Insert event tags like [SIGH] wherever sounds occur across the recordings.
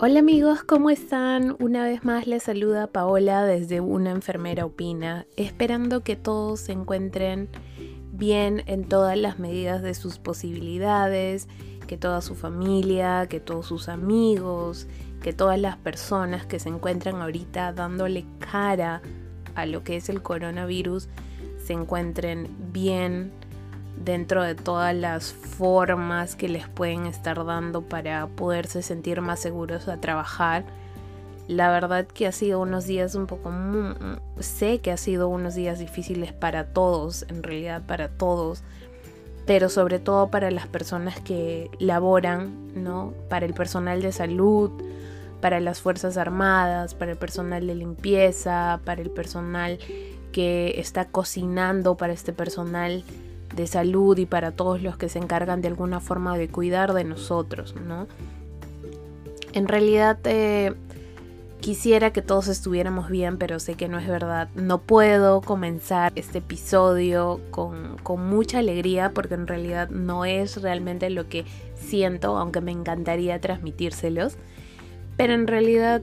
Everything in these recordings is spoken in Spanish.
Hola amigos, ¿cómo están? Una vez más les saluda Paola desde Una Enfermera Opina, esperando que todos se encuentren bien en todas las medidas de sus posibilidades, que toda su familia, que todos sus amigos, que todas las personas que se encuentran ahorita dándole cara a lo que es el coronavirus se encuentren bien, dentro de todas las formas que les pueden estar dando para poderse sentir más seguros a trabajar. La verdad que ha sido unos días un poco... Sé que ha sido unos días difíciles para todos, en realidad para todos, pero sobre todo para las personas que laboran, ¿no? Para el personal de salud, para las Fuerzas Armadas, para el personal de limpieza, para el personal que está cocinando, para este personal de salud y para todos los que se encargan de alguna forma de cuidar de nosotros, ¿no? En realidad eh, quisiera que todos estuviéramos bien, pero sé que no es verdad. No puedo comenzar este episodio con, con mucha alegría porque en realidad no es realmente lo que siento, aunque me encantaría transmitírselos. Pero en realidad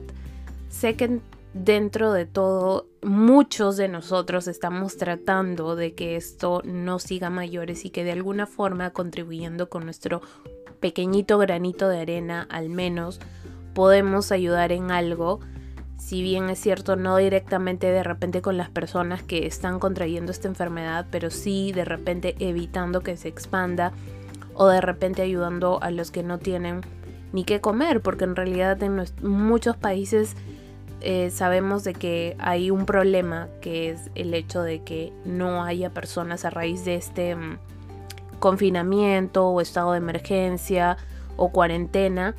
sé que dentro de todo, muchos de nosotros estamos tratando de que esto no siga mayores y que de alguna forma contribuyendo con nuestro pequeñito granito de arena al menos podemos ayudar en algo. Si bien es cierto, no directamente de repente con las personas que están contrayendo esta enfermedad, pero sí de repente evitando que se expanda o de repente ayudando a los que no tienen ni qué comer, porque en realidad en muchos países eh, sabemos de que hay un problema que es el hecho de que no haya personas a raíz de este mm, confinamiento o estado de emergencia o cuarentena.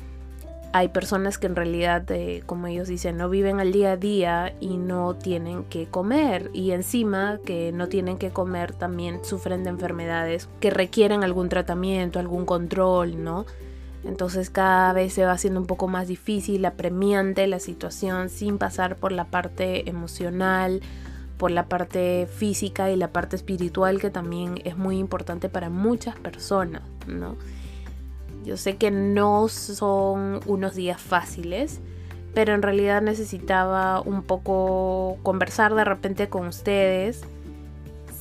Hay personas que en realidad, eh, como ellos dicen, no viven al día a día y no tienen que comer. Y encima que no tienen que comer también sufren de enfermedades que requieren algún tratamiento, algún control, ¿no? Entonces cada vez se va haciendo un poco más difícil, apremiante la situación sin pasar por la parte emocional, por la parte física y la parte espiritual que también es muy importante para muchas personas, ¿no? Yo sé que no son unos días fáciles, pero en realidad necesitaba un poco conversar de repente con ustedes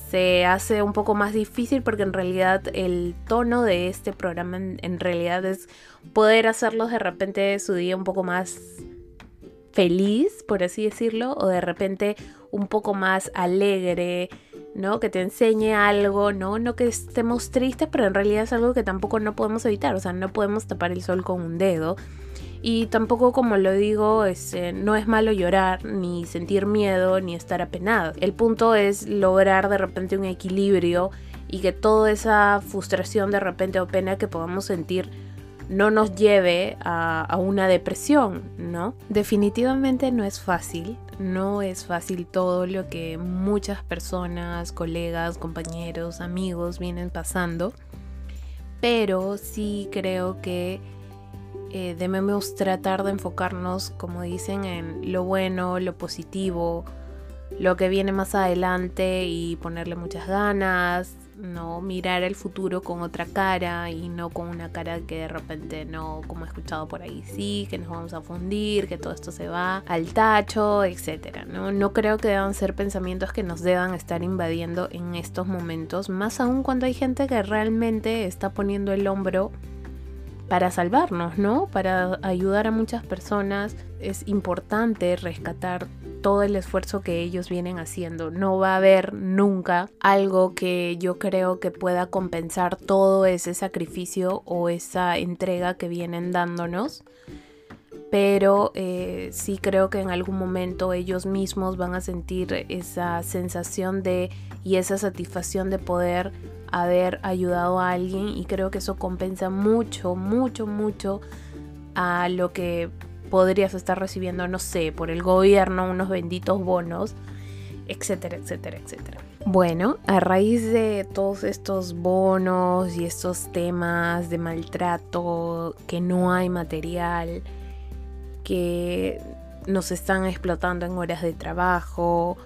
se hace un poco más difícil porque en realidad el tono de este programa en, realidad es poder hacerlos de repente su día un poco más feliz, por así decirlo, o de repente un poco más alegre, ¿no? Que te enseñe algo, ¿no? No que estemos tristes, pero en realidad es algo que tampoco no podemos evitar, o sea, no podemos tapar el sol con un dedo. Y tampoco, como lo digo, este, no es malo llorar, ni sentir miedo, ni estar apenado. El punto es lograr de repente un equilibrio y que toda esa frustración de repente o pena que podamos sentir no nos lleve a, una depresión, ¿no? Definitivamente no es fácil, no es fácil todo lo que muchas personas, colegas, compañeros, amigos vienen pasando, pero sí creo que eh, debemos tratar de enfocarnos, como dicen, en lo bueno, lo positivo, lo que viene más adelante y ponerle muchas ganas, no mirar el futuro con otra cara y no con una cara que de repente no, como he escuchado por ahí, sí, que nos vamos a fundir, que todo esto se va al tacho, etcétera. ¿no? no creo que deban ser pensamientos que nos deban estar invadiendo en estos momentos, más aún cuando hay gente que realmente está poniendo el hombro para salvarnos, ¿no? Para ayudar a muchas personas. Es importante rescatar todo el esfuerzo que ellos vienen haciendo. No va a haber nunca algo que yo creo que pueda compensar todo ese sacrificio o esa entrega que vienen dándonos. Pero eh, sí creo que en algún momento ellos mismos van a sentir esa sensación de y esa satisfacción de poder haber ayudado a alguien y creo que eso compensa mucho, mucho, mucho a lo que podrías estar recibiendo, no sé, por el gobierno, unos benditos bonos, etcétera, etcétera, etcétera. Bueno, a raíz de todos estos bonos y estos temas de maltrato, que no hay material, que nos están explotando en horas de trabajo,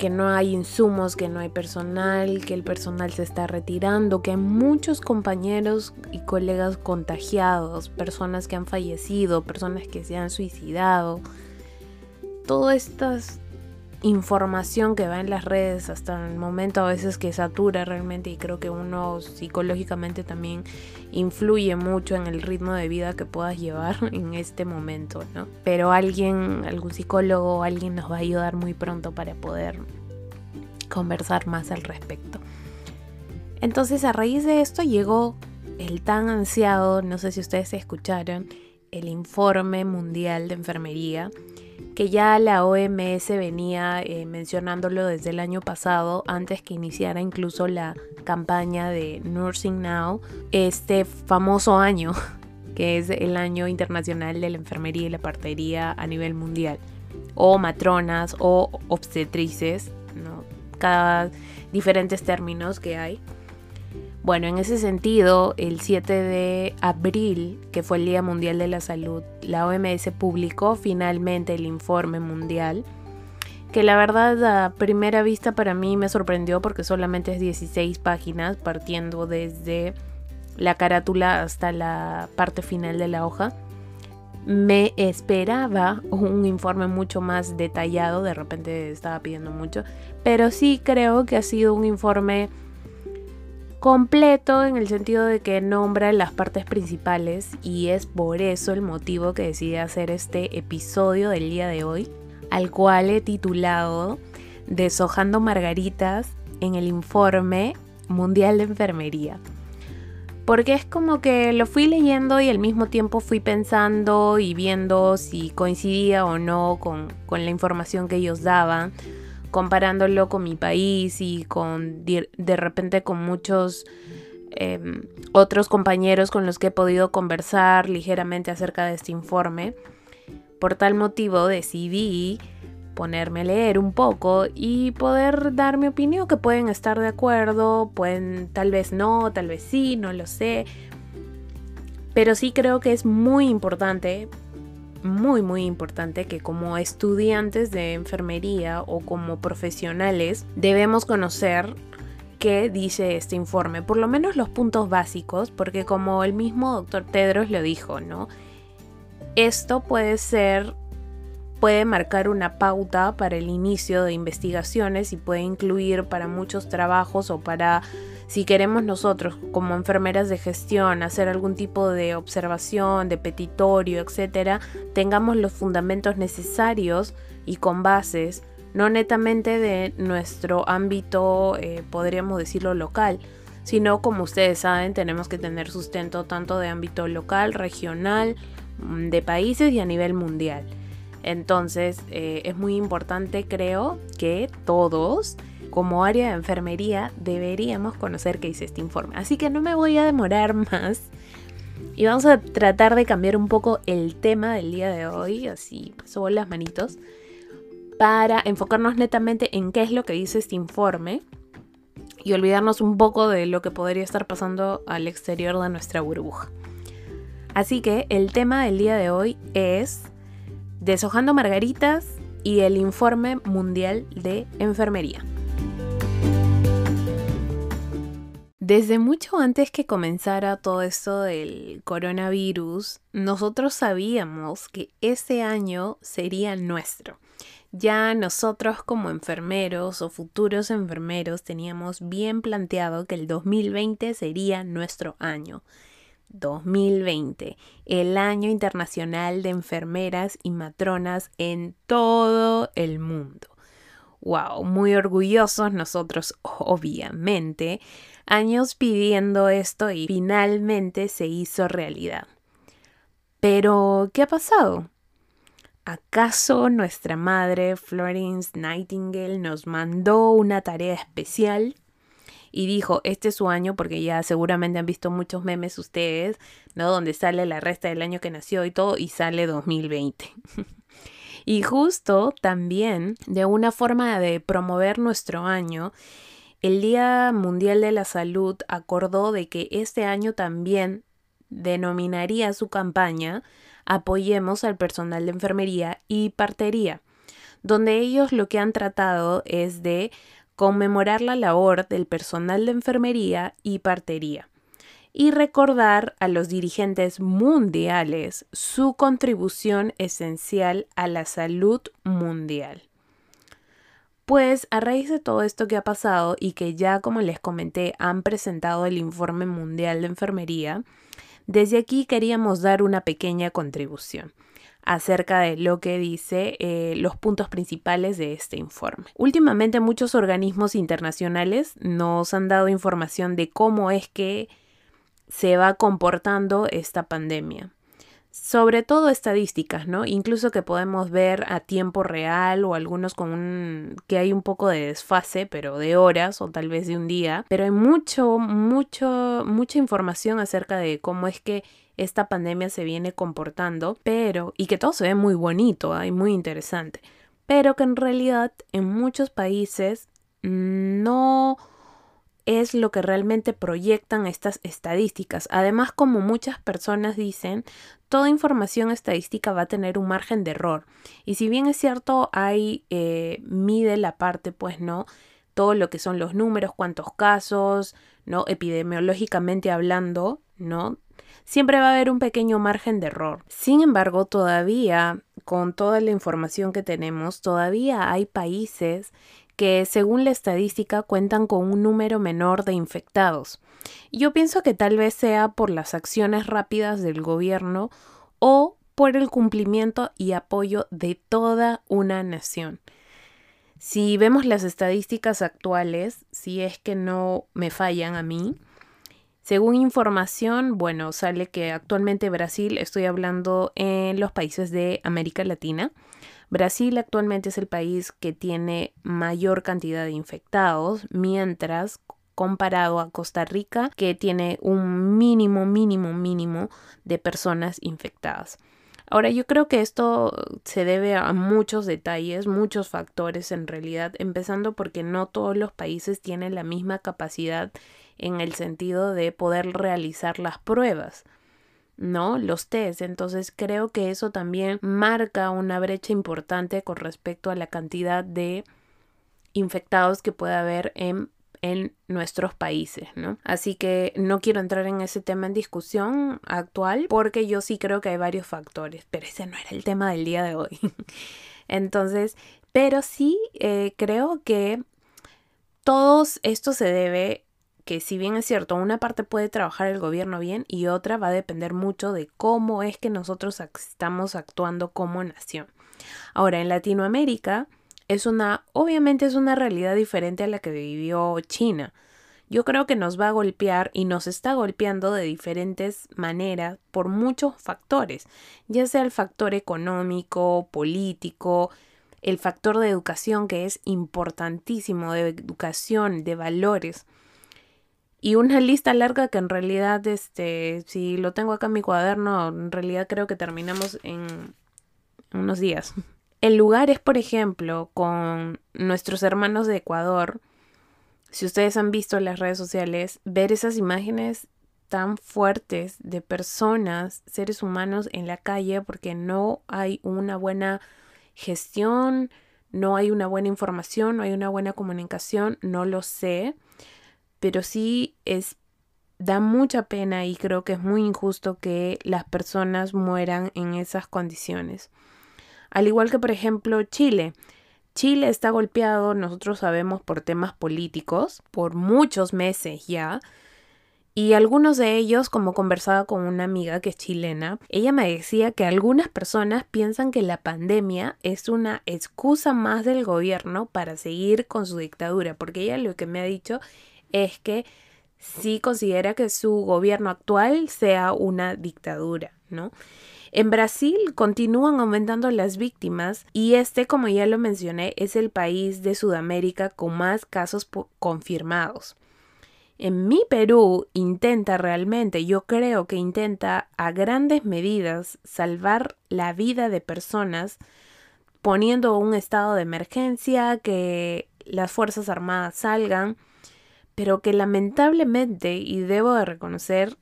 que no hay insumos, que no hay personal, que el personal se está retirando, que hay muchos compañeros y colegas contagiados, personas que han fallecido, personas que se han suicidado. Toda esta información que va en las redes hasta el momento a veces que satura realmente y creo que uno psicológicamente también influye mucho en el ritmo de vida que puedas llevar [LAUGHS] en este momento, ¿no? Pero alguien, algún psicólogo, alguien nos va a ayudar muy pronto para poder conversar más al respecto. Entonces a raíz de esto llegó el tan ansiado, no sé si ustedes escucharon, el informe mundial de enfermería, que ya la OMS venía eh, mencionándolo desde el año pasado, antes que iniciara incluso la campaña de Nursing Now, este famoso año, [LAUGHS] que es el año internacional de la enfermería y la partería a nivel mundial, o matronas o obstetrices, ¿no? cada diferentes términos que hay. Bueno, en ese sentido, el 7 de abril, que fue el Día Mundial de la Salud, la OMS publicó finalmente el informe mundial, que la verdad a primera vista para mí me sorprendió porque solamente es 16 páginas, partiendo desde la carátula hasta la parte final de la hoja. Me esperaba un informe mucho más detallado, de repente estaba pidiendo mucho, pero sí creo que ha sido un informe completo en el sentido de que nombra las partes principales y es por eso el motivo que decidí hacer este episodio del día de hoy, al cual he titulado Deshojando Margaritas en el informe mundial de enfermería. Porque es como que lo fui leyendo y al mismo tiempo fui pensando y viendo si coincidía o no con, con la información que ellos daban comparándolo con mi país y con de repente con muchos em, otros compañeros con los que he podido conversar ligeramente acerca de este informe. Por tal motivo decidí ponerme a leer un poco y poder dar mi opinión, que pueden estar de acuerdo, pueden tal vez no, tal vez sí, no lo sé. Pero sí creo que es muy importante muy muy importante que como estudiantes de enfermería o como profesionales debemos conocer qué dice este informe, por lo menos los puntos básicos, porque como el mismo doctor Tedros lo dijo, ¿no? Esto puede ser puede marcar una pauta para el inicio de investigaciones y puede incluir para muchos trabajos o para si queremos nosotros como enfermeras de gestión hacer algún tipo de observación, de petitorio, etcétera, tengamos los fundamentos necesarios y con bases, no netamente de nuestro ámbito, eh, podríamos decirlo local, sino como ustedes saben, tenemos que tener sustento tanto de ámbito local, regional, mm, de países y a nivel mundial. Entonces, eh, es muy importante, creo, que todos como área de enfermería deberíamos conocer qué dice este informe. Así que no me voy a demorar más. Y vamos a tratar de cambiar un poco el tema del día de hoy, así subo las manitos, para enfocarnos netamente en qué es lo que dice este informe y olvidarnos un poco de lo que podría estar pasando al exterior de nuestra burbuja. Así que el tema del día de hoy es deshojando margaritas y el informe mundial de enfermería. Desde mucho antes que comenzara todo esto del coronavirus, nosotros sabíamos que ese año sería nuestro. Ya nosotros como enfermeros o futuros enfermeros teníamos bien planteado que el 2020 sería nuestro año. 2020, el año internacional de enfermeras y matronas en todo el mundo. Wow, muy orgullosos nosotros, obviamente, años pidiendo esto y finalmente se hizo realidad. Pero, ¿qué ha pasado? ¿Acaso nuestra madre Florence Nightingale nos mandó una tarea especial? Y dijo, este es su año, porque ya seguramente han visto muchos memes ustedes, ¿no? Donde sale la resta del año que nació y todo, y sale 2020. [LAUGHS] y justo también, de una forma de promover nuestro año, el Día Mundial de la Salud acordó de que este año también denominaría su campaña Apoyemos al personal de enfermería y partería, donde ellos lo que han tratado es de conmemorar la labor del personal de enfermería y partería y recordar a los dirigentes mundiales su contribución esencial a la salud mundial. Pues a raíz de todo esto que ha pasado y que ya como les comenté han presentado el informe mundial de enfermería, desde aquí queríamos dar una pequeña contribución acerca de lo que dice eh, los puntos principales de este informe. Últimamente muchos organismos internacionales nos han dado información de cómo es que se va comportando esta pandemia sobre todo estadísticas, ¿no? Incluso que podemos ver a tiempo real o algunos con un que hay un poco de desfase, pero de horas o tal vez de un día, pero hay mucho mucho mucha información acerca de cómo es que esta pandemia se viene comportando, pero y que todo se ve muy bonito ¿eh? y muy interesante, pero que en realidad en muchos países no es lo que realmente proyectan estas estadísticas. Además, como muchas personas dicen, toda información estadística va a tener un margen de error. Y si bien es cierto, hay, eh, mide la parte, pues, ¿no? Todo lo que son los números, cuántos casos, ¿no? Epidemiológicamente hablando, ¿no? Siempre va a haber un pequeño margen de error. Sin embargo, todavía, con toda la información que tenemos, todavía hay países que según la estadística cuentan con un número menor de infectados. Yo pienso que tal vez sea por las acciones rápidas del gobierno o por el cumplimiento y apoyo de toda una nación. Si vemos las estadísticas actuales, si es que no me fallan a mí, según información, bueno, sale que actualmente Brasil, estoy hablando en los países de América Latina, Brasil actualmente es el país que tiene mayor cantidad de infectados, mientras comparado a Costa Rica, que tiene un mínimo, mínimo, mínimo de personas infectadas. Ahora, yo creo que esto se debe a muchos detalles, muchos factores en realidad, empezando porque no todos los países tienen la misma capacidad en el sentido de poder realizar las pruebas. ¿No? Los test. Entonces creo que eso también marca una brecha importante con respecto a la cantidad de infectados que puede haber en, en nuestros países, ¿no? Así que no quiero entrar en ese tema en discusión actual porque yo sí creo que hay varios factores, pero ese no era el tema del día de hoy. [LAUGHS] Entonces, pero sí eh, creo que todo esto se debe que si bien es cierto, una parte puede trabajar el gobierno bien y otra va a depender mucho de cómo es que nosotros estamos actuando como nación. Ahora, en Latinoamérica es una, obviamente es una realidad diferente a la que vivió China. Yo creo que nos va a golpear y nos está golpeando de diferentes maneras por muchos factores, ya sea el factor económico, político, el factor de educación que es importantísimo, de educación, de valores y una lista larga que en realidad, este, si lo tengo acá en mi cuaderno, en realidad creo que terminamos en unos días. En lugares, por ejemplo, con nuestros hermanos de Ecuador, si ustedes han visto en las redes sociales, ver esas imágenes tan fuertes de personas, seres humanos en la calle, porque no hay una buena gestión, no hay una buena información, no hay una buena comunicación, no lo sé pero sí es da mucha pena y creo que es muy injusto que las personas mueran en esas condiciones. Al igual que por ejemplo Chile. Chile está golpeado, nosotros sabemos, por temas políticos, por muchos meses ya. Y algunos de ellos, como conversaba con una amiga que es chilena, ella me decía que algunas personas piensan que la pandemia es una excusa más del gobierno para seguir con su dictadura, porque ella lo que me ha dicho es que sí considera que su gobierno actual sea una dictadura, ¿no? En Brasil continúan aumentando las víctimas y este, como ya lo mencioné, es el país de Sudamérica con más casos confirmados. En mi Perú intenta realmente, yo creo que intenta a grandes medidas salvar la vida de personas poniendo un estado de emergencia, que las Fuerzas Armadas salgan, pero que lamentablemente, y debo de reconocer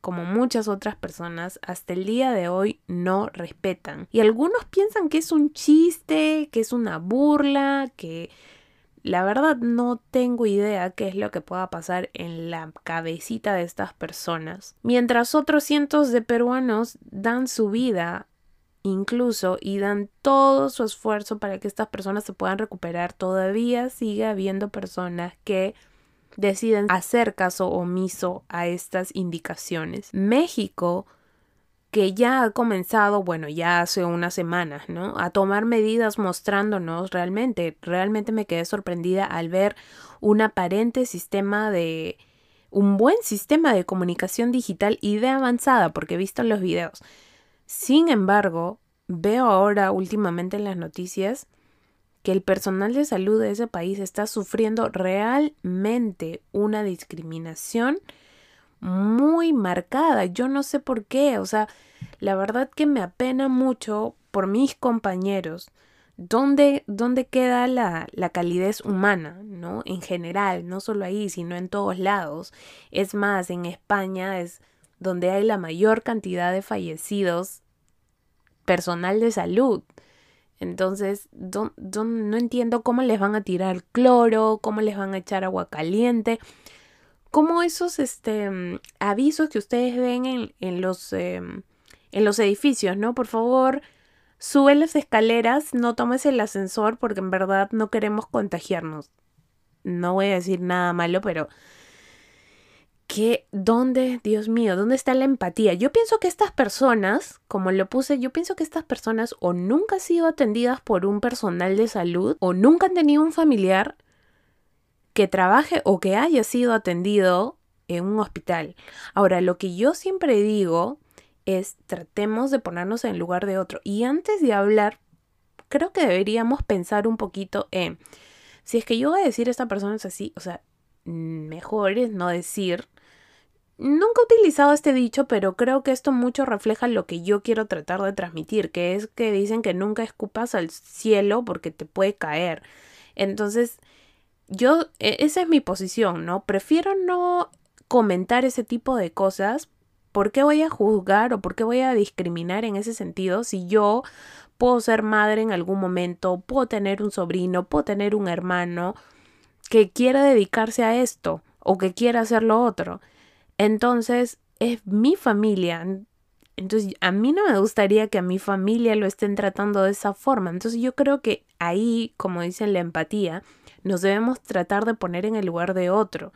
como muchas otras personas, hasta el día de hoy no respetan. Y algunos piensan que es un chiste, que es una burla, que la verdad no tengo idea qué es lo que pueda pasar en la cabecita de estas personas. Mientras otros cientos de peruanos dan su vida incluso y dan todo su esfuerzo para que estas personas se puedan recuperar, todavía sigue habiendo personas que deciden hacer caso omiso a estas indicaciones. México que ya ha comenzado, bueno, ya hace unas semanas, ¿no? A tomar medidas mostrándonos realmente, realmente me quedé sorprendida al ver un aparente sistema de, un buen sistema de comunicación digital y de avanzada, porque he visto los videos. Sin embargo, veo ahora últimamente en las noticias que el personal de salud de ese país está sufriendo realmente una discriminación muy marcada. Yo no sé por qué, o sea, la verdad que me apena mucho por mis compañeros. ¿Dónde, dónde queda la, la calidez humana, ¿no? En general, no solo ahí, sino en todos lados. Es más, en España es donde hay la mayor cantidad de fallecidos personal de salud. Entonces, no entiendo cómo les van a tirar cloro, cómo les van a echar agua caliente como esos este, mm, avisos que ustedes ven en, en los, em, en los edificios, ¿no? Por favor, sube las escaleras, no tomes el ascensor porque en verdad no queremos contagiarnos. No voy a decir nada malo, pero ¿qué? ¿Dónde, Dios mío, dónde está la empatía? Yo pienso que estas personas, como lo puse, yo pienso que estas personas o nunca han sido atendidas por un personal de salud o nunca han tenido un familiar que trabaje o que haya sido atendido en un hospital. Ahora, lo que yo siempre digo es tratemos de ponernos en lugar de otro. Y antes de hablar, creo que deberíamos pensar un poquito en, si es que yo voy a decir esta persona es así, o sea, mejor es no decir. Nunca he utilizado este dicho, pero creo que esto mucho refleja lo que yo quiero tratar de transmitir, que es que dicen que nunca escupas al cielo porque te puede caer. Entonces, yo, e, esa es mi posición, ¿no? Prefiero no comentar ese tipo de cosas. ¿Por qué voy a juzgar o por qué voy a discriminar en ese sentido si yo puedo ser madre en algún momento, puedo tener un sobrino, puedo tener un hermano que quiera dedicarse a esto o que quiera hacer lo otro? Entonces, es mi familia. Entonces, a mí no me gustaría que a mi familia lo estén tratando de esa forma. Entonces, yo creo que ahí, como dicen, la empatía nos debemos tratar de poner en el lugar de otro.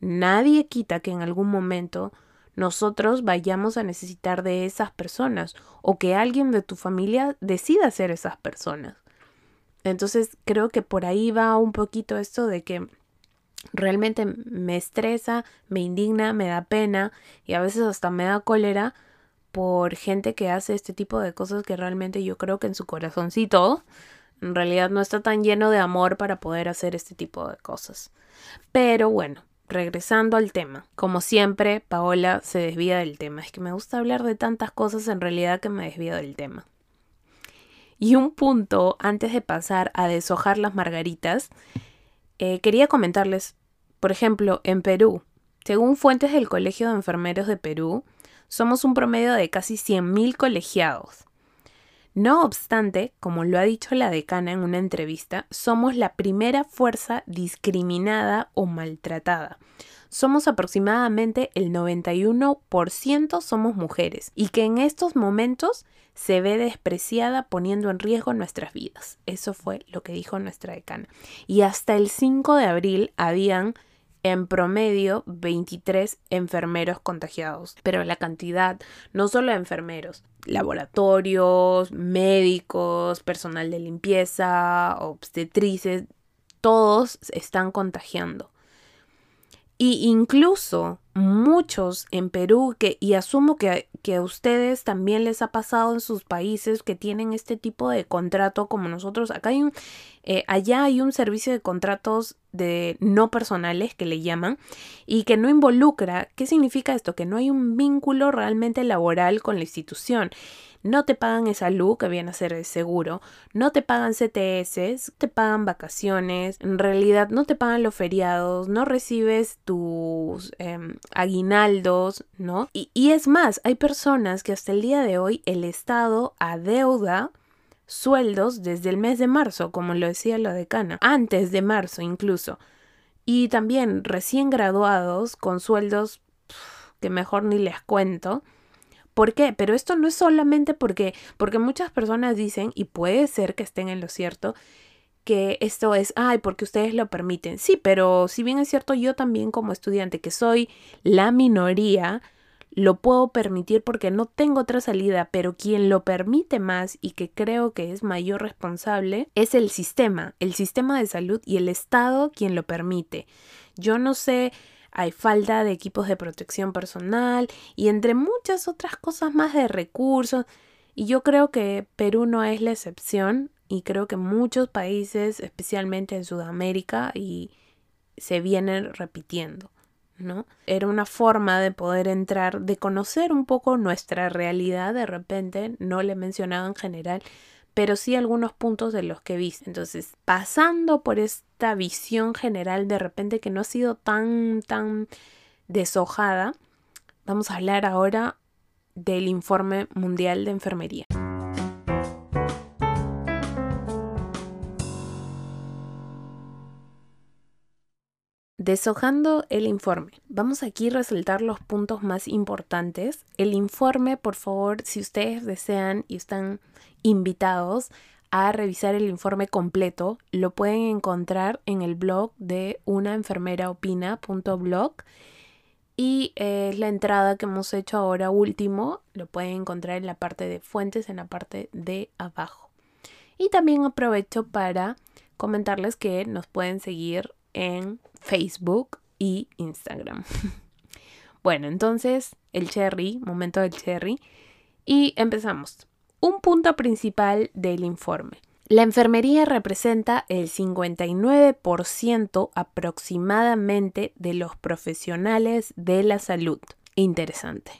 Nadie quita que en algún momento nosotros vayamos a necesitar de esas personas o que alguien de tu familia decida ser esas personas. Entonces creo que por ahí va un poquito esto de que realmente me estresa, me indigna, me da pena y a veces hasta me da cólera por gente que hace este tipo de cosas que realmente yo creo que en su corazoncito en realidad no está tan lleno de amor para poder hacer este tipo de cosas. Pero bueno, regresando al tema. Como siempre, Paola se desvía del tema. Es que me gusta hablar de tantas cosas en realidad que me desvío del tema. Y un punto antes de pasar a deshojar las margaritas, eh, quería comentarles, por ejemplo, en Perú, según fuentes del Colegio de Enfermeros de Perú, somos un promedio de casi 100.000 colegiados. No obstante, como lo ha dicho la decana en una entrevista, somos la primera fuerza discriminada o maltratada. Somos aproximadamente el 91% somos mujeres y que en estos momentos se ve despreciada poniendo en riesgo nuestras vidas. Eso fue lo que dijo nuestra decana. Y hasta el 5 de abril habían en promedio 23 enfermeros contagiados. Pero la cantidad, no solo de enfermeros, laboratorios, médicos, personal de limpieza, obstetrices, todos están contagiando. Y incluso muchos en Perú, que, y asumo que, que, a ustedes también les ha pasado en sus países que tienen este tipo de contrato como nosotros. Acá hay un, Eh, allá hay un servicio de contratos de no personales que le llaman y que no involucra, ¿qué significa esto? Que no hay un vínculo realmente laboral con la institución. No te pagan esa luz que viene a ser el seguro, no te pagan CTS, te pagan vacaciones, en realidad no te pagan los feriados, no recibes tus em, aguinaldos, ¿no? Y, y es más, hay personas que hasta el día de hoy el Estado adeuda sueldos desde el mes de marzo, como lo decía la decana, antes de marzo incluso. Y también recién graduados con sueldos que mejor ni les cuento. ¿Por qué? Pero esto no es solamente porque, porque muchas personas dicen, y puede ser que estén en lo cierto, que esto es, ay, porque ustedes lo permiten. Sí, pero si bien es cierto, yo también como estudiante, que soy la minoría, lo puedo permitir porque no tengo otra salida, pero quien lo permite más y que creo que es mayor responsable es el sistema, el sistema de salud y el Estado quien lo permite. Yo no sé, hay falta de equipos de protección personal y entre muchas otras cosas más de recursos. Y yo creo que Perú no es la excepción y creo que muchos países, especialmente en Sudamérica, y se vienen repitiendo. ¿no? Era una forma de poder entrar, de conocer un poco nuestra realidad de repente, no le he mencionado en general, pero sí algunos puntos de los que vi. Entonces, pasando por visión general de repente que no ha sido tan, tan deshojada, vamos a hablar ahora del informe mundial de enfermería. Deshojando el informe. Vamos aquí a resaltar los puntos más importantes. El informe, por favor, si ustedes desean y están invitados a revisar el informe completo, lo pueden encontrar en el blog de unaenfermeraopina.blog y eh, es la entrada que hemos hecho ahora último. Lo pueden encontrar en la parte de fuentes, en la parte de abajo. Y también aprovecho para comentarles que nos pueden seguir en Facebook y Instagram. [LAUGHS] bueno, entonces el cherry, momento del cherry. Y empezamos. Un punto principal del informe. La enfermería representa el 59% aproximadamente de los profesionales de la salud. Interesante.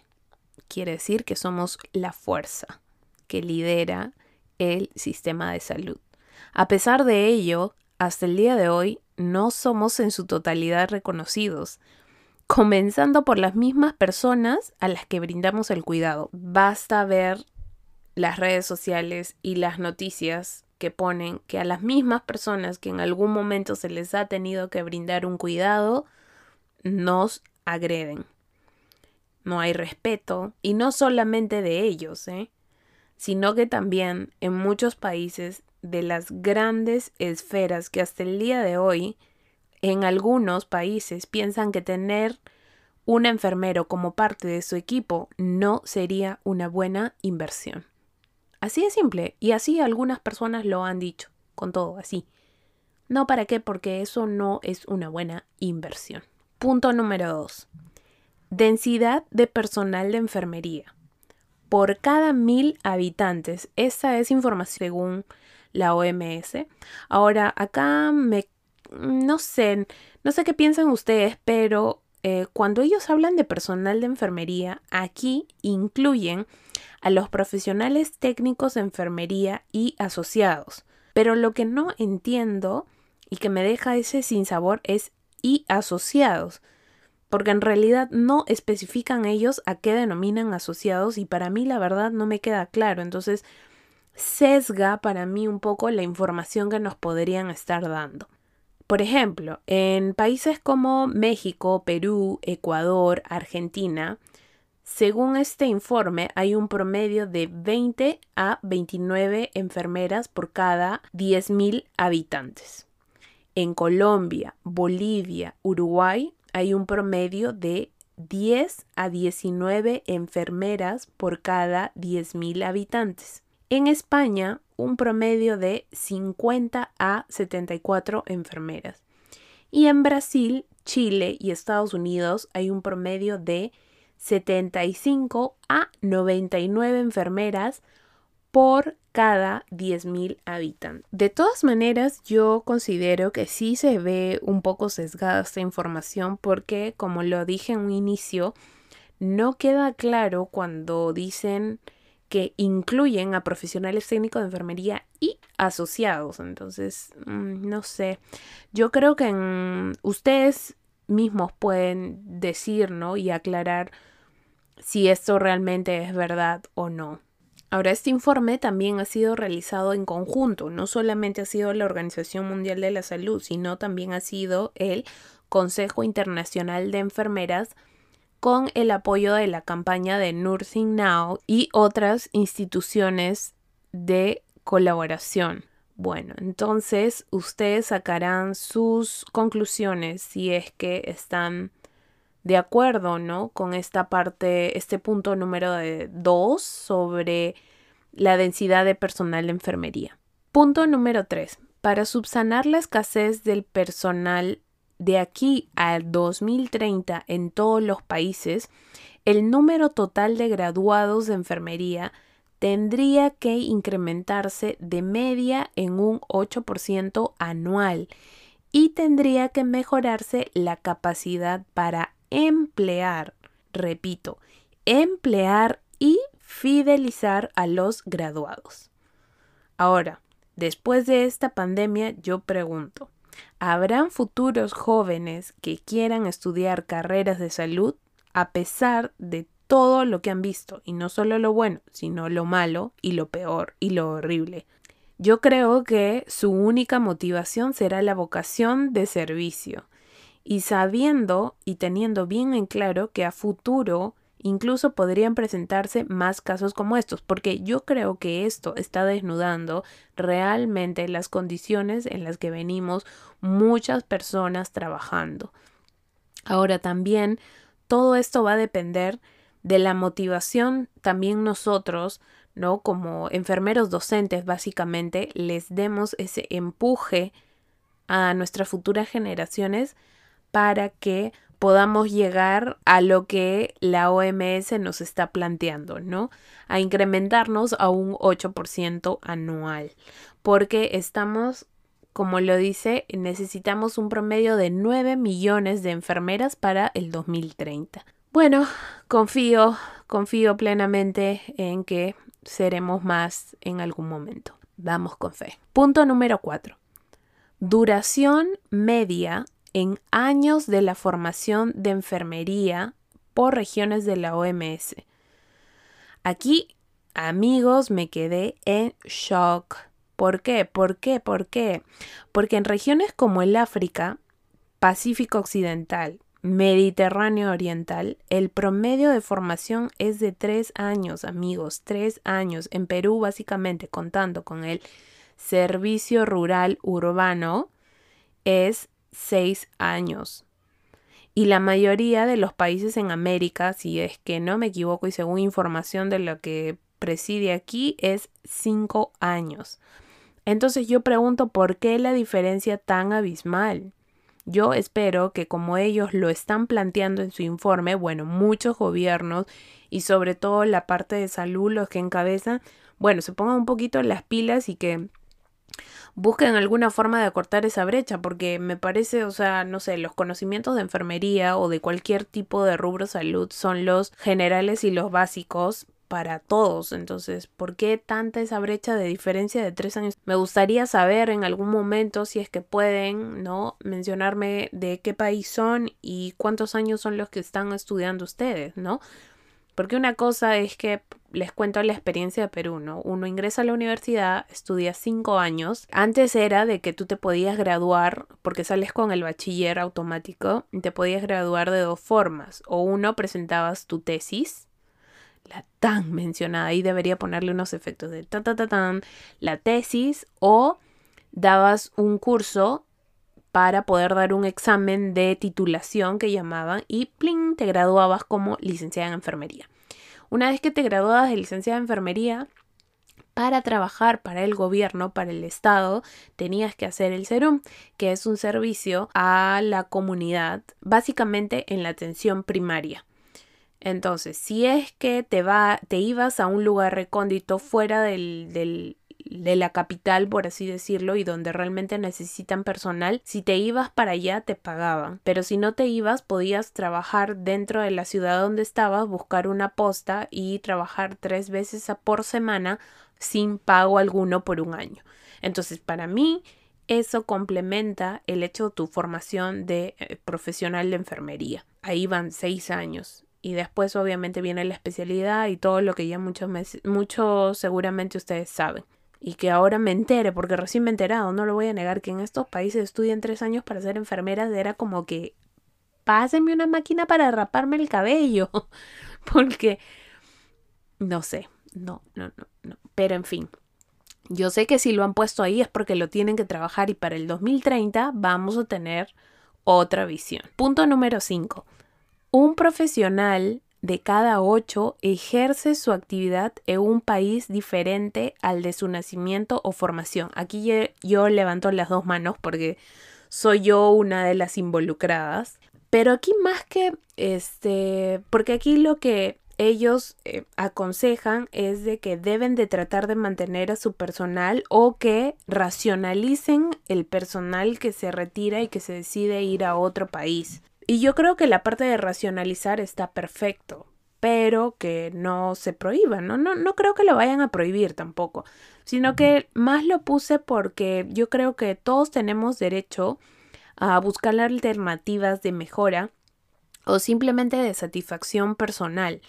Quiere decir que somos la fuerza que lidera el sistema de salud. A pesar de ello, hasta el día de hoy no somos en su totalidad reconocidos, comenzando por las mismas personas a las que brindamos el cuidado. Basta ver las redes sociales y las noticias que ponen que a las mismas personas que en algún momento se les ha tenido que brindar un cuidado, nos agreden. No hay respeto, y no solamente de ellos, ¿eh? sino que también en muchos países de las grandes esferas que hasta el día de hoy en algunos países piensan que tener un enfermero como parte de su equipo no sería una buena inversión. Así de simple, y así algunas personas lo han dicho, con todo así. No para qué, porque eso no es una buena inversión. Punto número 2. Densidad de personal de enfermería. Por cada mil habitantes, esta es información según la OMS. Ahora, acá me, no sé, no sé qué piensan ustedes, pero eh, cuando ellos hablan de personal de enfermería, aquí incluyen a los profesionales técnicos de enfermería y asociados. Pero lo que no entiendo y que me deja ese sinsabor es y asociados, porque en realidad no especifican ellos a qué denominan asociados y para mí la verdad no me queda claro. Entonces, sesga para mí un poco la información que nos podrían estar dando. Por ejemplo, en países como México, Perú, Ecuador, Argentina, según este informe hay un promedio de 20 a 29 enfermeras por cada 10.000 habitantes. En Colombia, Bolivia, Uruguay hay un promedio de 10 a 19 enfermeras por cada 10.000 habitantes. En España, un promedio de 50 a 74 enfermeras. Y en Brasil, Chile y Estados Unidos hay un promedio de 75 a 99 enfermeras por cada 10.000 habitantes. De todas maneras, yo considero que sí se ve un poco sesgada esta información porque, como lo dije en un inicio, no queda claro cuando dicen que incluyen a profesionales técnicos de enfermería y asociados. Entonces, mm, no sé, yo creo que ustedes mismos pueden decir, ¿no? Y aclarar si esto realmente es verdad o no. Ahora, este informe también ha sido realizado en conjunto, no solamente ha sido la Organización Mundial de la Salud, sino también ha sido el Consejo Internacional de Enfermeras con el apoyo de la campaña de Nursing Now y otras instituciones de colaboración. Bueno, entonces ustedes sacarán sus conclusiones si es que están de acuerdo, ¿no? Con esta parte, este punto número 2 sobre la densidad de personal de enfermería. Punto número 3. Para subsanar la escasez del personal de aquí al 2030 en todos los países, el número total de graduados de enfermería tendría que incrementarse de media en un 8% anual y tendría que mejorarse la capacidad para emplear, repito, emplear y fidelizar a los graduados. Ahora, después de esta pandemia, yo pregunto, ¿habrán futuros jóvenes que quieran estudiar carreras de salud a pesar de todo lo que han visto? Y no solo lo bueno, sino lo malo y lo peor y lo horrible. Yo creo que su única motivación será la vocación de servicio y sabiendo y teniendo bien en claro que a futuro incluso podrían presentarse más casos como estos, porque yo creo que esto está desnudando realmente las condiciones en las que venimos muchas personas trabajando. Ahora también todo esto va a depender de la motivación también nosotros, ¿no? Como enfermeros docentes básicamente les demos ese empuje a nuestras futuras generaciones para que podamos llegar a lo que la OMS nos está planteando, ¿no? A incrementarnos a un 8% anual, porque estamos, como lo dice, necesitamos un promedio de 9 millones de enfermeras para el 2030. Bueno, confío, confío plenamente en que seremos más en algún momento. Vamos con fe. Punto número 4. Duración media en años de la formación de enfermería por regiones de la OMS. Aquí, amigos, me quedé en shock. ¿Por qué? ¿Por qué? ¿Por qué? Porque en regiones como el África, Pacífico Occidental, Mediterráneo Oriental, el promedio de formación es de tres años, amigos, tres años. En Perú, básicamente, contando con el servicio rural urbano, es seis años. Y la mayoría de los países en América, si es que no me equivoco y según información de lo que preside aquí, es cinco años. Entonces yo pregunto por qué la diferencia tan abismal. Yo espero que como ellos lo están planteando en su informe, bueno, muchos gobiernos y sobre todo la parte de salud, los que encabezan, bueno, se pongan un poquito las pilas y que busquen alguna forma de acortar esa brecha, porque me parece, o sea, no sé, los conocimientos de enfermería o de cualquier tipo de rubro salud son los generales y los básicos para todos. Entonces, ¿por qué tanta esa brecha de diferencia de tres años? Me gustaría saber en algún momento si es que pueden, ¿no? Mencionarme de qué país son y cuántos años son los que están estudiando ustedes, ¿no? Porque una cosa es que les cuento la experiencia de Perú, ¿no? Uno ingresa a la universidad, estudia cinco años. Antes era de que tú te podías graduar, porque sales con el bachiller automático, y te podías graduar de dos formas. O uno, presentabas tu tesis, la tan mencionada, ahí debería ponerle unos efectos de ta ta ta tan, la tesis, o dabas un curso para poder dar un examen de titulación que llamaban y ¡pling! te graduabas como licenciada en enfermería. Una vez que te graduabas de licenciada en enfermería, para trabajar para el gobierno, para el Estado, tenías que hacer el SERUM, que es un servicio a la comunidad, básicamente en la atención primaria. Entonces, si es que te, va, te ibas a un lugar recóndito fuera del, del, de la capital, por así decirlo, y donde realmente necesitan personal, si te ibas para allá te pagaban, pero si no te ibas podías trabajar dentro de la ciudad donde estabas, buscar una posta y trabajar tres veces por semana sin pago alguno por un año. Entonces, para mí, eso complementa el hecho de tu formación de eh, profesional de enfermería. Ahí van seis años. Y después obviamente viene la especialidad y todo lo que ya muchos, muchos seguramente ustedes saben y que ahora me entere, porque recién me he enterado, no lo voy a negar, que en estos países estudian tres años para ser enfermeras, era como que pásenme una máquina para raparme el cabello, [LAUGHS] porque no sé, no, no, no, no, pero en fin. Yo sé que si lo han puesto ahí es porque lo tienen que trabajar y para el 2030 vamos a tener otra visión. Punto número 5. Un profesional de cada ocho ejerce su actividad en un país diferente al de su nacimiento o formación. Aquí yo levanto las dos manos porque soy yo una de las involucradas. Pero aquí más que este, porque aquí lo que ellos eh, aconsejan es de que deben de tratar de mantener a su personal o que racionalicen el personal que se retira y que se decide ir a otro país. Y yo creo que la parte de racionalizar está perfecto, pero que no se prohíba, ¿no? No, no creo que lo vayan a prohibir tampoco, sino que más lo puse porque yo creo que todos tenemos derecho a buscar alternativas de mejora o simplemente de satisfacción personal.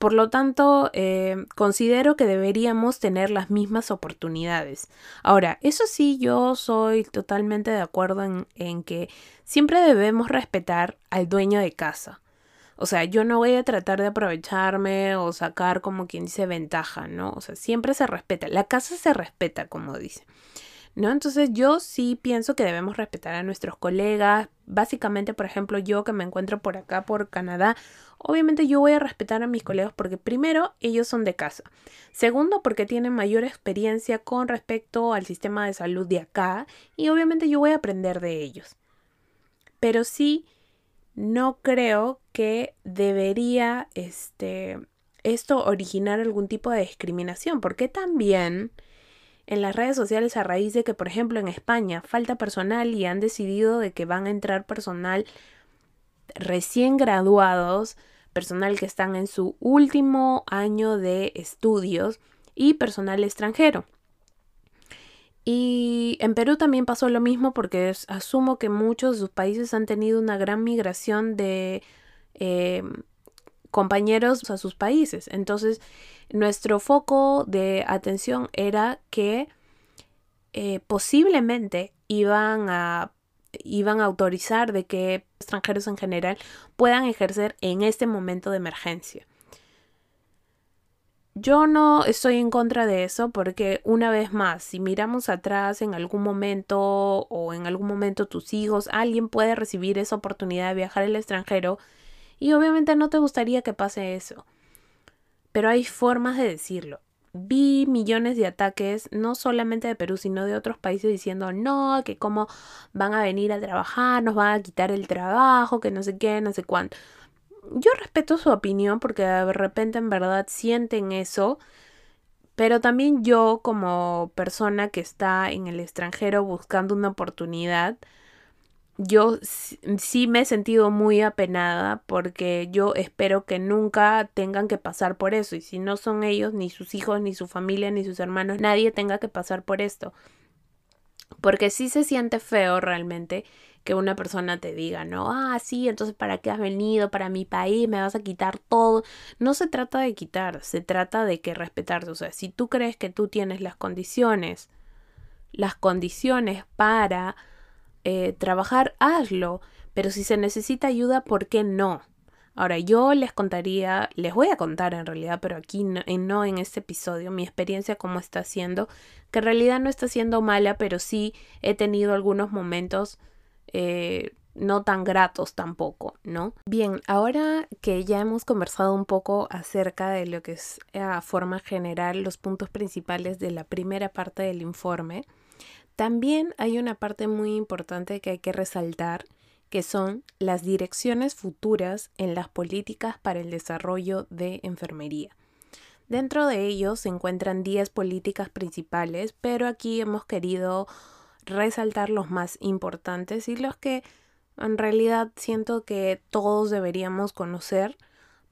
Por lo tanto, eh, considero que deberíamos tener las mismas oportunidades. Ahora, eso sí, yo soy totalmente de acuerdo en, en que siempre debemos respetar al dueño de casa. O sea, yo no voy a tratar de aprovecharme o sacar como quien dice ventaja, ¿no? O sea, siempre se respeta. La casa se respeta, como dice. ¿No? Entonces yo sí pienso que debemos respetar a nuestros colegas. Básicamente, por ejemplo, yo que me encuentro por acá, por Canadá, obviamente yo voy a respetar a mis colegas porque primero, ellos son de casa. Segundo, porque tienen mayor experiencia con respecto al sistema de salud de acá y obviamente yo voy a aprender de ellos pero sí no creo que debería este, esto originar algún tipo de discriminación, porque también en las redes sociales a raíz de que, por ejemplo, en España falta personal y han decidido de que van a entrar personal recién graduados, personal que están en su último año de estudios y personal extranjero. Y en Perú también pasó lo mismo porque asumo que muchos de sus países han tenido una gran migración de eh, compañeros a sus países. Entonces, nuestro foco de atención era que eh, posiblemente iban a iban a autorizar de que extranjeros en general puedan ejercer en este momento de emergencia. Yo no estoy en contra de eso porque una vez más, si miramos atrás en algún momento o en algún momento tus hijos, alguien puede recibir esa oportunidad de viajar al extranjero y obviamente no te gustaría que pase eso. Pero hay formas de decirlo. Vi millones de ataques, no solamente de Perú, sino de otros países diciendo, no, que cómo van a venir a trabajar, nos van a quitar el trabajo, que no sé qué, no sé cuánto yo respeto su opinión porque de repente en verdad sienten eso, pero también yo como persona que está en el extranjero buscando una oportunidad, yo sí me he sentido muy apenada porque yo espero que nunca tengan que pasar por eso y si no son ellos, ni sus hijos, ni su familia, ni sus hermanos, nadie tenga que pasar por esto. Porque sí se siente feo realmente que una persona te diga, no, ah, sí, entonces ¿para qué has venido? Para mi país, me vas a quitar todo. No se trata de quitar, se trata de que respetarte. O sea, si tú crees que tú tienes las condiciones, las condiciones para eh, trabajar, hazlo. Pero si se necesita ayuda, ¿por qué no? Ahora, yo les contaría, les voy a contar en realidad, pero aquí no, no en este episodio, mi experiencia cómo está siendo, que en realidad no está siendo mala, pero sí he tenido algunos momentos eh, no tan gratos tampoco, ¿no? Bien, ahora que ya hemos conversado un poco acerca de lo que es a forma general los puntos principales de la primera parte del informe, también hay una parte muy importante que hay que resaltar que son las direcciones futuras en las políticas para el desarrollo de enfermería. Dentro de ellos se encuentran 10 políticas principales, pero aquí hemos querido resaltar los más importantes y los que en realidad siento que todos deberíamos conocer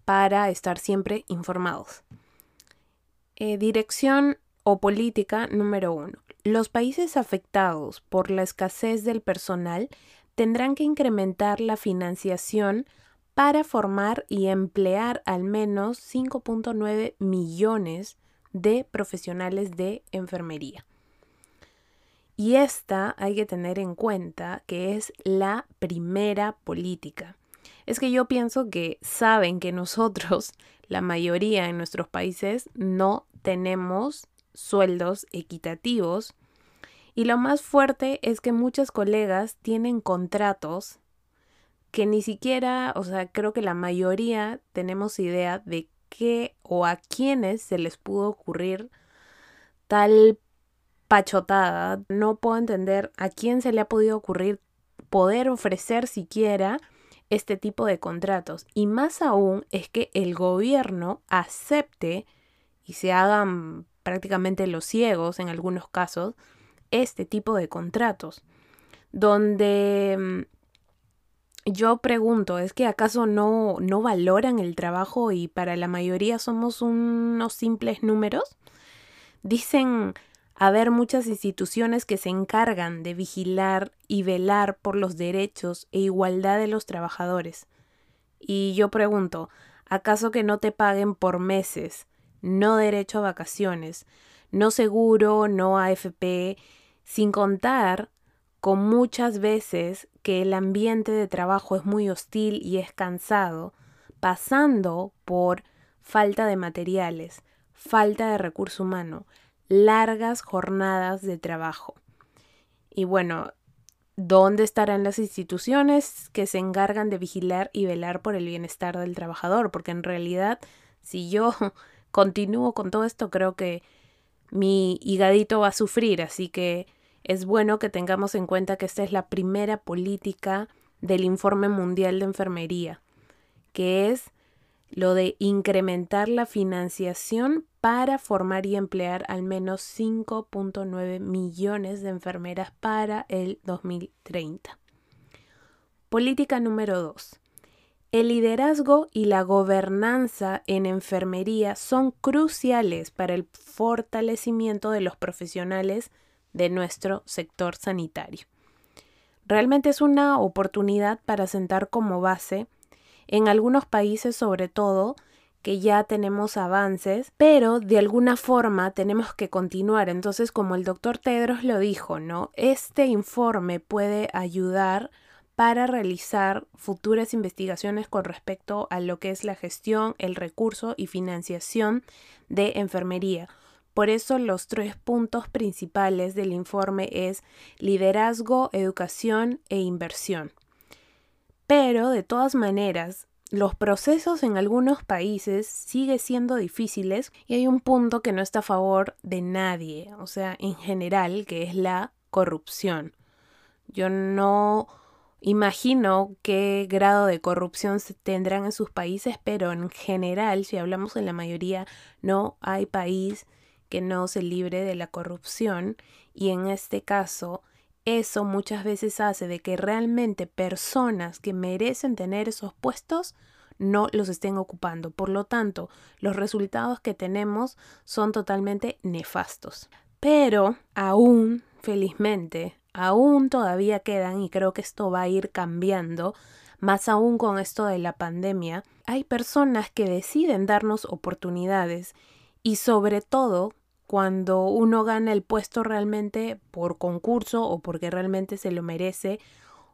para estar siempre informados. Eh, dirección o política número uno. Los países afectados por la escasez del personal tendrán que incrementar la financiación para formar y emplear al menos 5.9 millones de profesionales de enfermería. Y esta hay que tener en cuenta que es la primera política. Es que yo pienso que saben que nosotros, [LAUGHS] la mayoría en nuestros países, no tenemos sueldos equitativos. Y lo más fuerte es que muchas colegas tienen contratos que ni siquiera, o sea, creo que la mayoría tenemos idea de qué o a quiénes se les pudo ocurrir tal pachotada. No puedo entender a quién se le ha podido ocurrir poder ofrecer siquiera este tipo de contratos. Y más aún es que el gobierno acepte y se hagan prácticamente los ciegos en algunos casos este tipo de contratos. Donde mm, yo pregunto, ¿es que acaso no, no valoran el trabajo y para la mayoría somos unos simples números? Dicen haber muchas instituciones que se encargan de vigilar y velar por los derechos e igualdad de los trabajadores. Y yo pregunto, ¿acaso que no te paguen por meses, no derecho a vacaciones, no seguro, no AFP, sin contar con muchas veces que el ambiente de trabajo es muy hostil y es cansado, pasando por falta de materiales, falta de recurso humano, largas jornadas de trabajo. Y bueno, ¿dónde estarán las instituciones que se encargan de vigilar y velar por el bienestar del trabajador? Porque en realidad, si yo [LAUGHS] continúo con todo esto, creo que mi higadito va a sufrir, así que es bueno que tengamos en cuenta que esta es la primera política del Informe Mundial de Enfermería, que es lo de incrementar la financiación para formar y emplear al menos 5.9 millones de enfermeras para el 2030. Política número 2. El liderazgo y la gobernanza en enfermería son cruciales para el fortalecimiento de los profesionales de nuestro sector sanitario. Realmente es una oportunidad para sentar como base en algunos países sobre todo que ya tenemos avances, pero de alguna forma tenemos que continuar. Entonces, como el doctor Tedros lo dijo, ¿no? Este informe puede ayudar para realizar futuras investigaciones con respecto a lo que es la gestión, el recurso y financiación de enfermería. Por eso los tres puntos principales del informe es liderazgo, educación e inversión. Pero de todas maneras, los procesos en algunos países siguen siendo difíciles y hay un punto que no está a favor de nadie, o sea, en general, que es la corrupción. Yo no imagino qué grado de corrupción se tendrán en sus países, pero en general, si hablamos en la mayoría, no hay país que no se libre de la corrupción y en este caso eso muchas veces hace de que realmente personas que merecen tener esos puestos no los estén ocupando. Por lo tanto, los resultados que tenemos son totalmente nefastos. Pero aún, felizmente, aún todavía quedan, y creo que esto va a ir cambiando, más aún con esto de la pandemia, hay personas que deciden darnos oportunidades y sobre todo cuando uno gana el puesto realmente por concurso o porque realmente se lo merece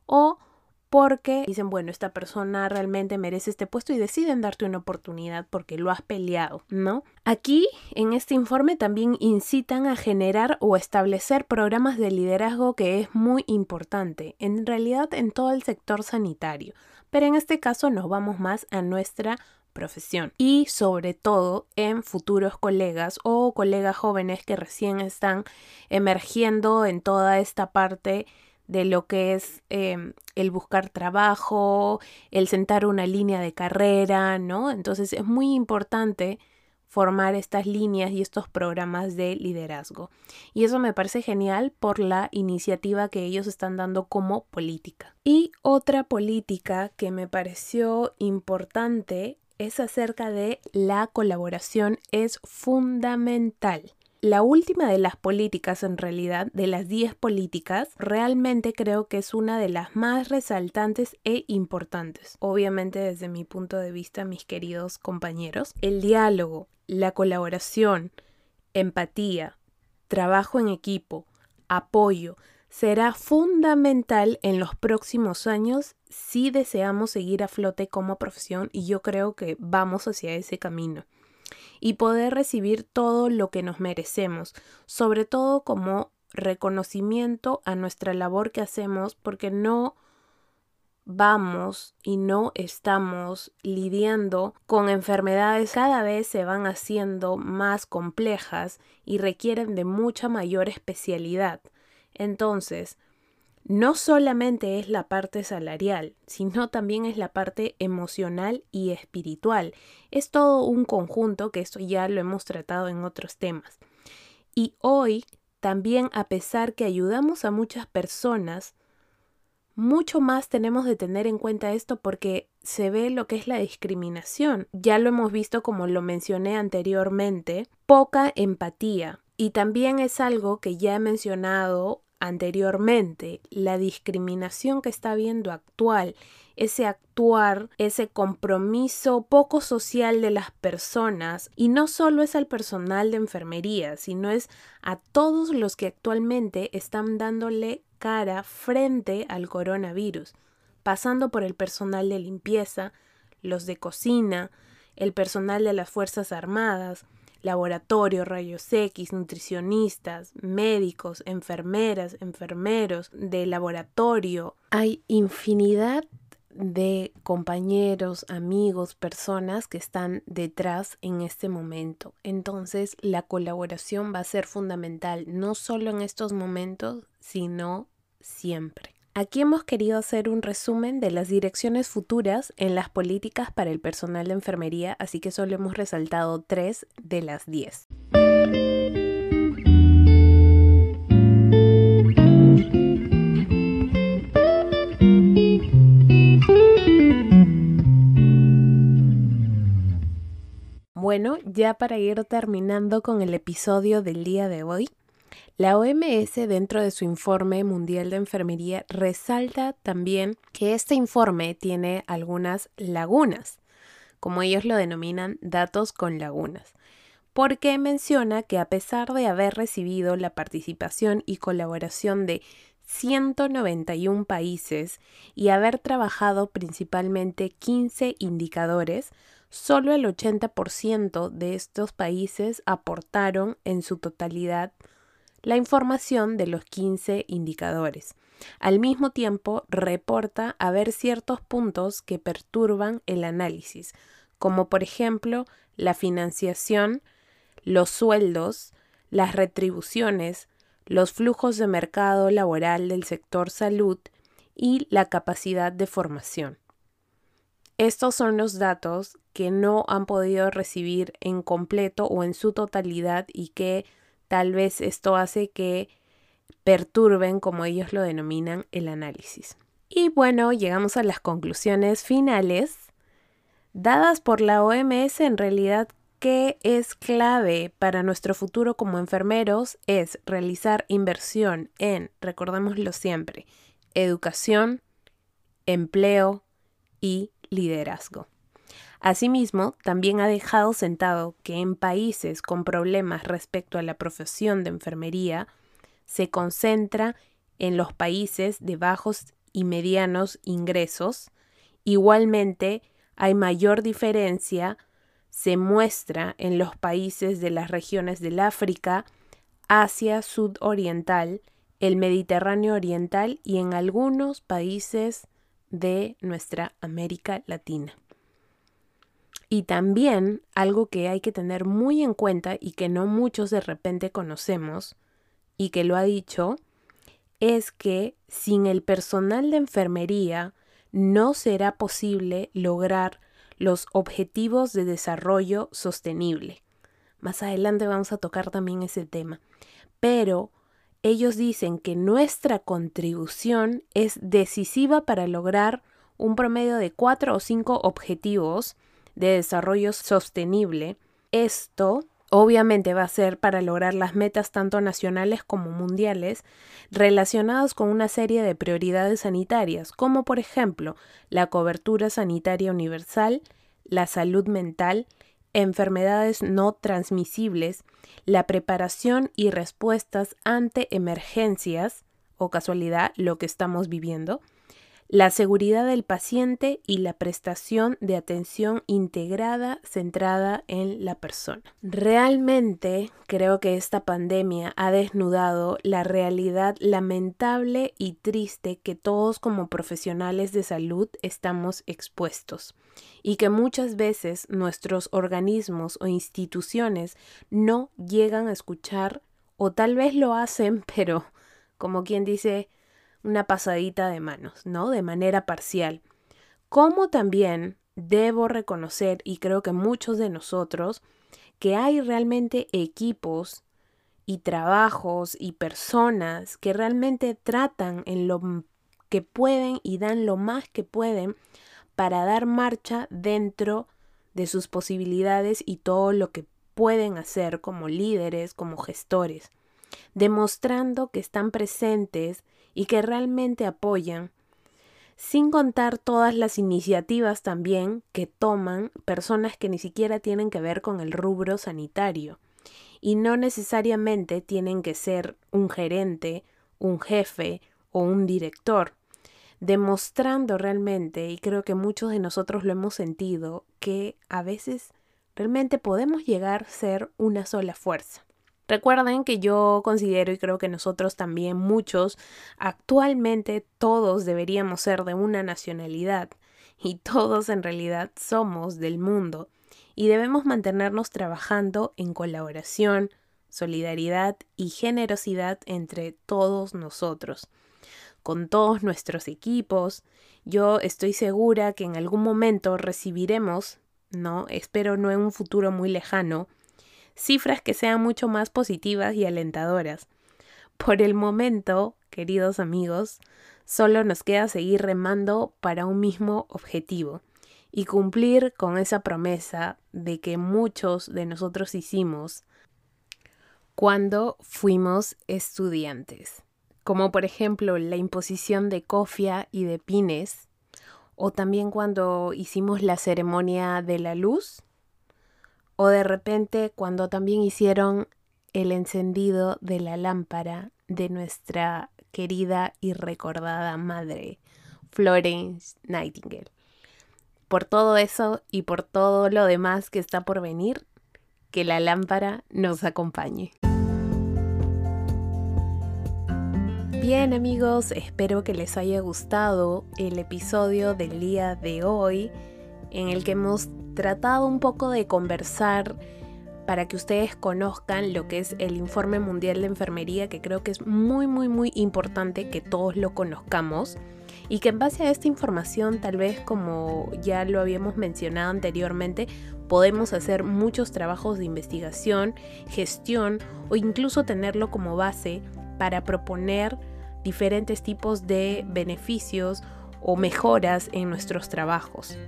o porque dicen, bueno, esta persona realmente merece este puesto y deciden darte una oportunidad porque lo has peleado, ¿no? Aquí, en este informe, también incitan a generar o establecer programas de liderazgo que es muy importante, en realidad en todo el sector sanitario, pero en este caso nos vamos más a nuestra profesión y sobre todo en futuros colegas o colegas jóvenes que recién están emergiendo en toda esta parte de lo que es em, el buscar trabajo, el sentar una línea de carrera, ¿no? Entonces es muy importante formar estas líneas y estos programas de liderazgo. Y eso me parece genial por la iniciativa que ellos están dando como política. Y otra política que me pareció importante es acerca de la colaboración. Es fundamental la última de las políticas, en realidad, de las 10 políticas, realmente creo que es una de las más resaltantes e importantes. Obviamente desde mi punto de vista, mis queridos compañeros, el diálogo, la colaboración, empatía, trabajo en equipo, apoyo, será fundamental en los próximos años si deseamos seguir a flote como profesión y yo creo que vamos hacia ese camino y poder recibir todo lo que nos merecemos, sobre todo como reconocimiento a nuestra labor que hacemos porque no vamos y no estamos lidiando con enfermedades cada vez se van haciendo más complejas y requieren de mucha mayor especialidad. Entonces, no solamente es la parte salarial, sino también es la parte emocional y espiritual. Es todo un conjunto que esto ya lo hemos tratado en otros temas. Y hoy, también a pesar que ayudamos a muchas personas, mucho más tenemos de tener en cuenta esto porque se ve lo que es la discriminación. Ya lo hemos visto como lo mencioné anteriormente, poca empatía. Y también es algo que ya he mencionado anteriormente, la discriminación que está habiendo actual, ese actuar, ese compromiso poco social de las personas, y no solo es al personal de enfermería, sino es a todos los que actualmente están dándole cara frente al coronavirus, pasando por el personal de limpieza, los de cocina, el personal de las Fuerzas Armadas, laboratorio, rayos X, nutricionistas, médicos, enfermeras, enfermeros de laboratorio. Hay infinidad de compañeros, amigos, personas que están detrás en este momento. Entonces la colaboración va a ser fundamental, no solo en estos momentos, sino siempre. Aquí hemos querido hacer un resumen de las direcciones futuras en las políticas para el personal de enfermería, así que solo hemos resaltado tres de las diez. Bueno, ya para ir terminando con el episodio del día de hoy, la OMS, dentro de su informe mundial de enfermería, resalta también que este informe tiene algunas lagunas, como ellos lo denominan datos con lagunas, porque menciona que a pesar de haber recibido la participación y colaboración de 191 países y haber trabajado principalmente 15 indicadores, solo el 80% de estos países aportaron en su totalidad la información de los 15 indicadores. Al mismo tiempo, reporta haber ciertos puntos que perturban el análisis, como por ejemplo la financiación, los sueldos, las retribuciones, los flujos de mercado laboral del sector salud y la capacidad de formación. Estos son los datos que no han podido recibir en completo o en su totalidad y que Tal vez esto hace que perturben, como ellos lo denominan, el análisis. Y bueno, llegamos a las conclusiones finales. Dadas por la OMS, en realidad, ¿qué es clave para nuestro futuro como enfermeros? Es realizar inversión en, recordémoslo siempre, educación, empleo y liderazgo. Asimismo, también ha dejado sentado que en países con problemas respecto a la profesión de enfermería, se concentra en los países de bajos y medianos ingresos. Igualmente, hay mayor diferencia, se muestra en los países de las regiones del África, Asia Sudoriental, el Mediterráneo Oriental y en algunos países de nuestra América Latina. Y también algo que hay que tener muy en cuenta y que no muchos de repente conocemos y que lo ha dicho, es que sin el personal de enfermería no será posible lograr los objetivos de desarrollo sostenible. Más adelante vamos a tocar también ese tema. Pero ellos dicen que nuestra contribución es decisiva para lograr un promedio de cuatro o cinco objetivos de desarrollo sostenible. Esto obviamente va a ser para lograr las metas tanto nacionales como mundiales relacionadas con una serie de prioridades sanitarias, como por ejemplo la cobertura sanitaria universal, la salud mental, enfermedades no transmisibles, la preparación y respuestas ante emergencias o casualidad lo que estamos viviendo, la seguridad del paciente y la prestación de atención integrada centrada en la persona. Realmente creo que esta pandemia ha desnudado la realidad lamentable y triste que todos como profesionales de salud estamos expuestos y que muchas veces nuestros organismos o instituciones no llegan a escuchar o tal vez lo hacen, [LAUGHS] pero como quien dice, una pasadita de manos, ¿no? De manera parcial. Como también debo reconocer, y creo que muchos de nosotros, que hay realmente equipos y trabajos y personas que realmente tratan en lo que pueden y dan lo más que pueden para dar marcha dentro de sus posibilidades y todo lo que pueden hacer como líderes, como gestores, demostrando que están presentes y que realmente apoyan, sin contar todas las iniciativas también que toman personas que ni siquiera tienen que ver con el rubro sanitario y no necesariamente tienen que ser un gerente, un jefe o un director, demostrando realmente, y creo que muchos de nosotros lo hemos sentido, que a veces realmente podemos llegar a ser una sola fuerza. Recuerden que yo considero y creo que nosotros también muchos, actualmente todos deberíamos ser de una nacionalidad y todos en realidad somos del mundo y debemos mantenernos trabajando en colaboración, solidaridad y generosidad entre todos nosotros. Con todos nuestros equipos, yo estoy segura que en algún momento recibiremos, no, espero no en un futuro muy lejano, cifras que sean mucho más positivas y alentadoras. Por el momento, queridos amigos, solo nos queda seguir remando para un mismo objetivo y cumplir con esa promesa de que muchos de nosotros hicimos cuando fuimos estudiantes, como por ejemplo la imposición de cofia y de pines, o también cuando hicimos la ceremonia de la luz o de repente cuando también hicieron el encendido de la lámpara de nuestra querida y recordada madre, Florence Nightingale. Por todo eso y por todo lo demás que está por venir, que la lámpara nos acompañe. Bien amigos, espero que les haya gustado el episodio del día de hoy en el que hemos tratado un poco de conversar para que ustedes conozcan lo que es el informe mundial de enfermería, que creo que es muy, muy, muy importante que todos lo conozcamos y que en base a esta información, tal vez como ya lo habíamos mencionado anteriormente, podemos hacer muchos trabajos de investigación, gestión o incluso tenerlo como base para proponer diferentes tipos de beneficios o mejoras en nuestros trabajos.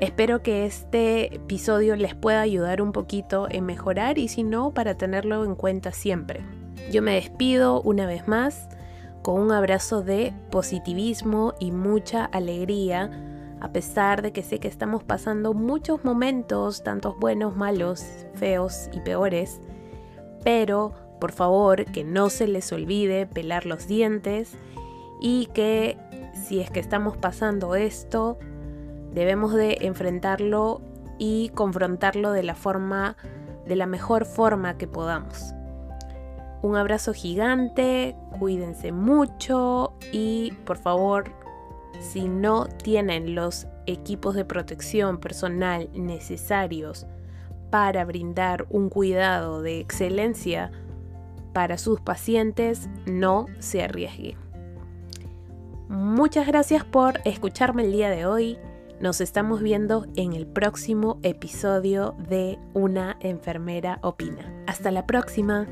Espero que este episodio les pueda ayudar un poquito en mejorar y si no, para tenerlo en cuenta siempre. Yo me despido una vez más con un abrazo de positivismo y mucha alegría, a pesar de que sé que estamos pasando muchos momentos, tantos buenos, malos, feos y peores, pero por favor que no se les olvide pelar los dientes y que si es que estamos pasando esto, Debemos de enfrentarlo y confrontarlo de la forma de la mejor forma que podamos. Un abrazo gigante, cuídense mucho y por favor, si no tienen los equipos de protección personal necesarios para brindar un cuidado de excelencia para sus pacientes, no se arriesguen. Muchas gracias por escucharme el día de hoy. Nos estamos viendo en el próximo episodio de Una enfermera opina. Hasta la próxima.